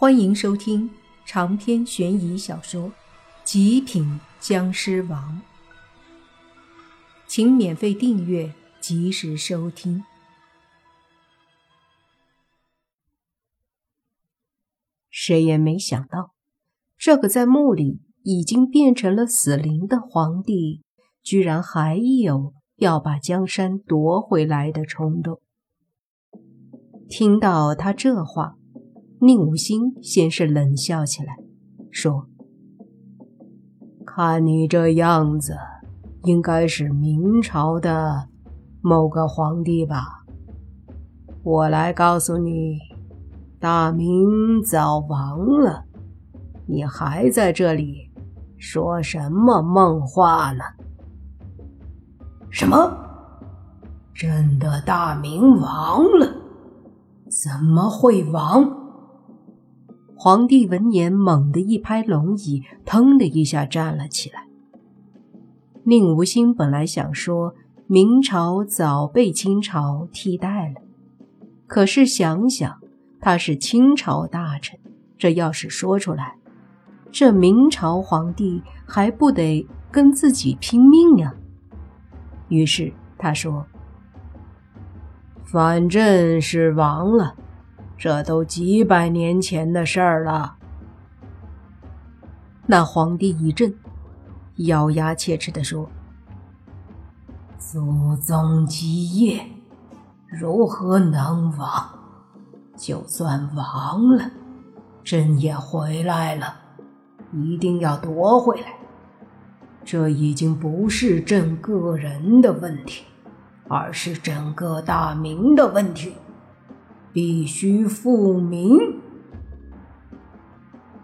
欢迎收听长篇悬疑小说《极品僵尸王》，请免费订阅，及时收听。谁也没想到，这个在墓里已经变成了死灵的皇帝，居然还有要把江山夺回来的冲动。听到他这话。宁无心先是冷笑起来，说：“看你这样子，应该是明朝的某个皇帝吧？我来告诉你，大明早亡了，你还在这里说什么梦话呢？什么？朕的大明亡了？怎么会亡？”皇帝闻言，猛地一拍龙椅，腾的一下站了起来。宁无心本来想说明朝早被清朝替代了，可是想想他是清朝大臣，这要是说出来，这明朝皇帝还不得跟自己拼命呀？于是他说：“反正是亡了。”这都几百年前的事儿了。那皇帝一震，咬牙切齿地说：“祖宗基业如何能亡？就算亡了，朕也回来了，一定要夺回来。这已经不是朕个人的问题，而是整个大明的问题。”必须复明。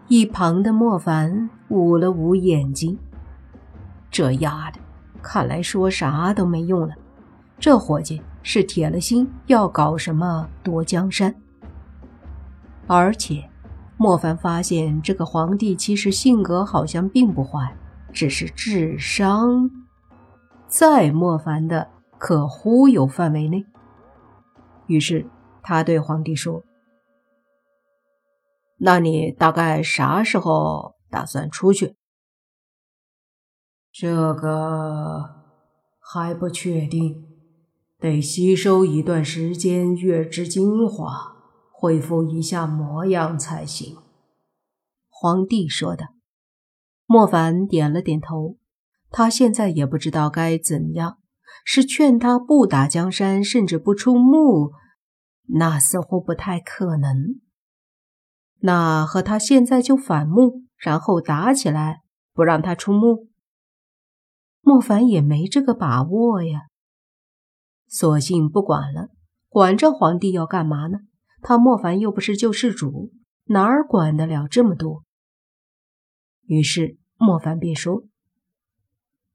一旁的莫凡捂了捂眼睛，这丫的，看来说啥都没用了。这伙计是铁了心要搞什么夺江山。而且，莫凡发现这个皇帝其实性格好像并不坏，只是智商在莫凡的可忽悠范围内。于是。他对皇帝说：“那你大概啥时候打算出去？”这个还不确定，得吸收一段时间月之精华，恢复一下模样才行。”皇帝说的。莫凡点了点头，他现在也不知道该怎样，是劝他不打江山，甚至不出墓。那似乎不太可能。那和他现在就反目，然后打起来，不让他出墓。莫凡也没这个把握呀。索性不管了，管这皇帝要干嘛呢？他莫凡又不是救世主，哪儿管得了这么多？于是莫凡便说：“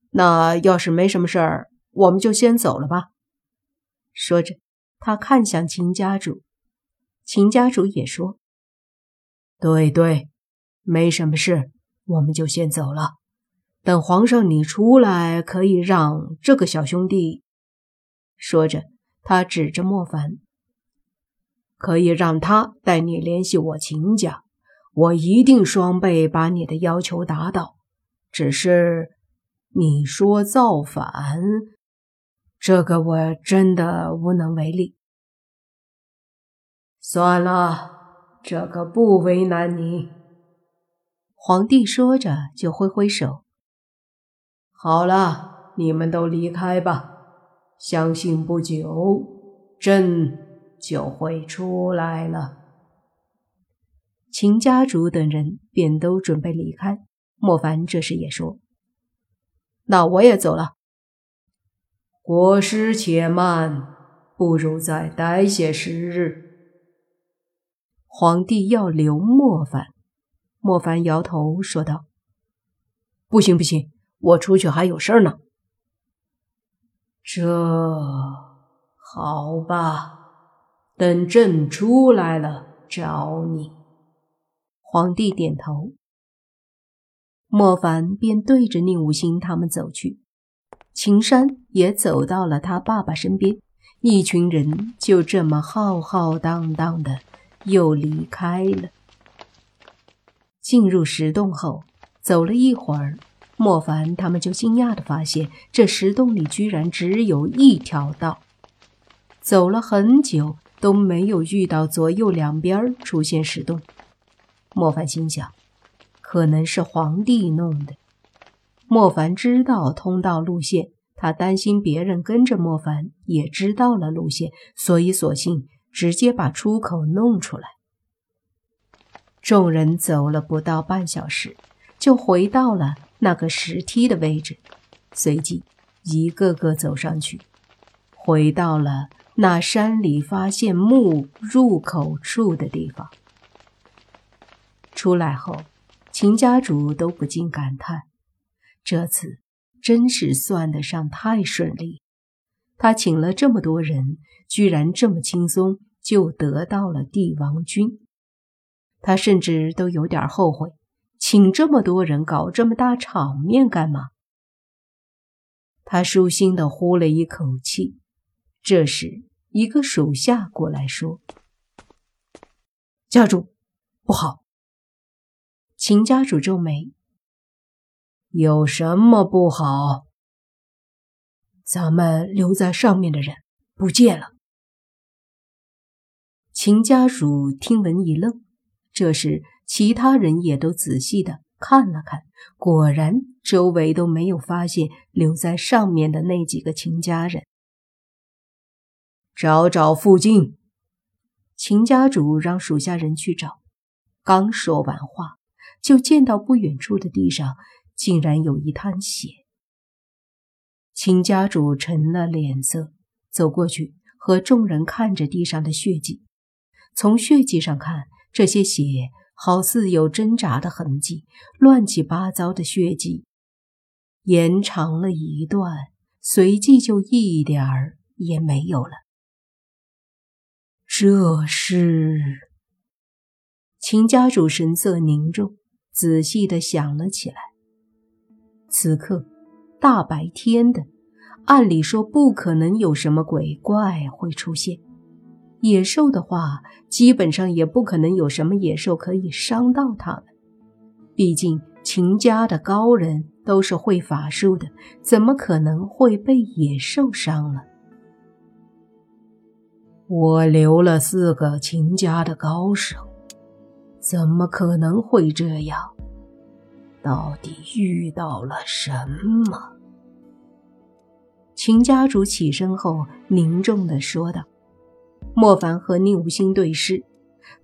那要是没什么事儿，我们就先走了吧。”说着。他看向秦家主，秦家主也说：“对对，没什么事，我们就先走了。等皇上你出来，可以让这个小兄弟。”说着，他指着莫凡：“可以让他带你联系我秦家，我一定双倍把你的要求达到。只是你说造反。”这个我真的无能为力。算了，这个不为难你。皇帝说着就挥挥手：“好了，你们都离开吧。相信不久，朕就会出来了。”秦家主等人便都准备离开。莫凡这时也说：“那我也走了。”国师且慢，不如再待些时日。皇帝要留莫凡，莫凡摇头说道：“不行，不行，我出去还有事儿呢。”这好吧，等朕出来了找你。皇帝点头，莫凡便对着宁无心他们走去。秦山也走到了他爸爸身边，一群人就这么浩浩荡荡的又离开了。进入石洞后，走了一会儿，莫凡他们就惊讶的发现，这石洞里居然只有一条道。走了很久都没有遇到左右两边出现石洞。莫凡心想，可能是皇帝弄的。莫凡知道通道路线，他担心别人跟着莫凡也知道了路线，所以索性直接把出口弄出来。众人走了不到半小时，就回到了那个石梯的位置，随即一个个走上去，回到了那山里发现墓入口处的地方。出来后，秦家主都不禁感叹：这次真是算得上太顺利。他请了这么多人，居然这么轻松就得到了帝王军。他甚至都有点后悔，请这么多人搞这么大场面干嘛？他舒心的呼了一口气。这时，一个属下过来说：“家主，不好！”秦家主皱眉：“有什么不好？咱们留在上面的人不见了。”秦家主听闻一愣。这时，其他人也都仔细的看了看，果然周围都没有发现留在上面的那几个秦家人。找找附近，秦家主让属下人去找。刚说完话，就见到不远处的地上竟然有一滩血。秦家主沉了脸色，走过去和众人看着地上的血迹，从血迹上看。这些血好似有挣扎的痕迹，乱七八糟的血迹延长了一段，随即就一点儿也没有了。这是秦家主神色凝重，仔细的想了起来。此刻大白天的，按理说不可能有什么鬼怪会出现。野兽的话，基本上也不可能有什么野兽可以伤到他们。毕竟秦家的高人都是会法术的，怎么可能会被野兽伤了？我留了四个秦家的高手，怎么可能会这样？到底遇到了什么？秦家主起身后，凝重的说道。莫凡和宁无心对视，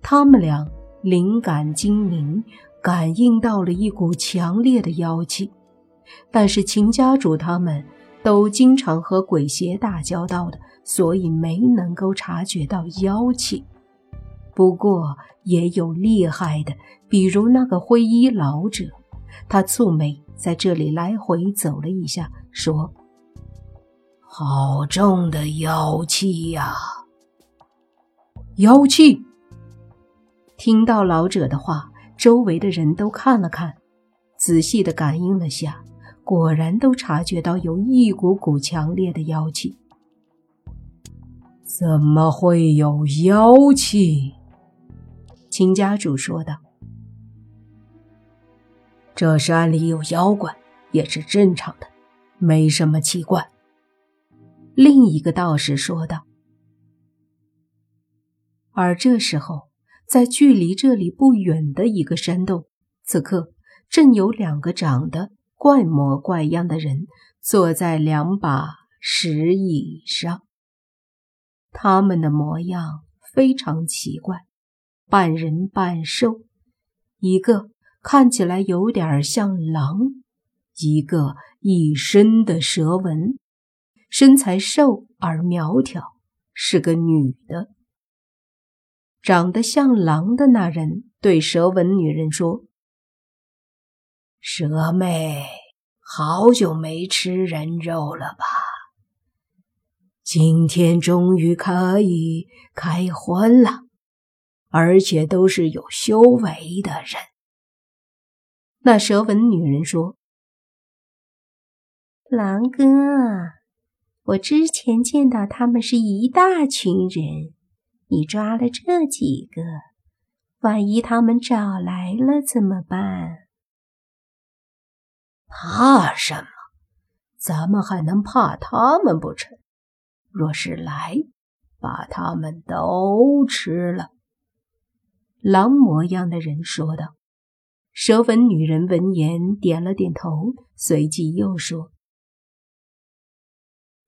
他们俩灵感精明，感应到了一股强烈的妖气。但是秦家主他们都经常和鬼邪打交道的，所以没能够察觉到妖气。不过也有厉害的，比如那个灰衣老者。他蹙眉在这里来回走了一下，说：“好重的妖气呀！”妖气。听到老者的话，周围的人都看了看，仔细的感应了下，果然都察觉到有一股股强烈的妖气。怎么会有妖气？秦家主说道：“这山里有妖怪也是正常的，没什么奇怪。”另一个道士说道。而这时候，在距离这里不远的一个山洞，此刻正有两个长得怪模怪样的人坐在两把石椅上。他们的模样非常奇怪，半人半兽，一个看起来有点像狼，一个一身的蛇纹，身材瘦而苗条，是个女的。长得像狼的那人对蛇纹女人说：“蛇妹，好久没吃人肉了吧？今天终于可以开荤了，而且都是有修为的人。”那蛇纹女人说：“狼哥，我之前见到他们是一大群人。”你抓了这几个，万一他们找来了怎么办？怕什么？咱们还能怕他们不成？若是来，把他们都吃了。狼模样的人说道。蛇纹女人闻言点了点头，随即又说：“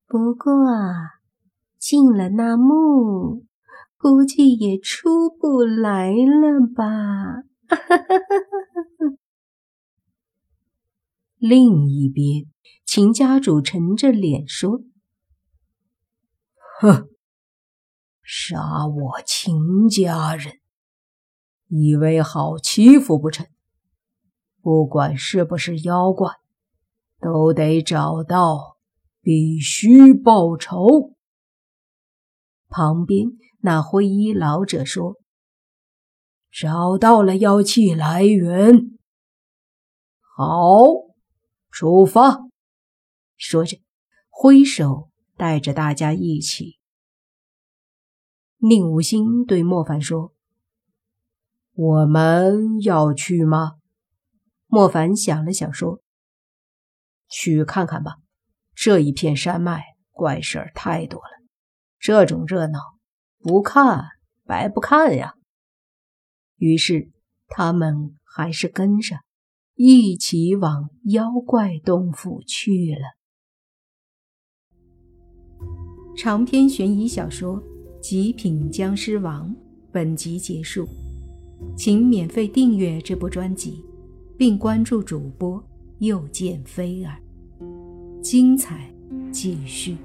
不过啊，进了那墓，估计也出不来了吧？” 另一边，秦家主沉着脸说：“哼，杀我秦家人，以为好欺负不成？”不管是不是妖怪，都得找到，必须报仇。旁边那灰衣老者说：“找到了妖气来源，好，出发。”说着，挥手带着大家一起。宁无心对莫凡说：“我们要去吗？”莫凡想了想，说：“去看看吧，这一片山脉怪事儿太多了，这种热闹不看白不看呀。”于是他们还是跟上，一起往妖怪洞府去了。长篇悬疑小说《极品僵尸王》本集结束，请免费订阅这部专辑。并关注主播，又见菲儿，精彩继续。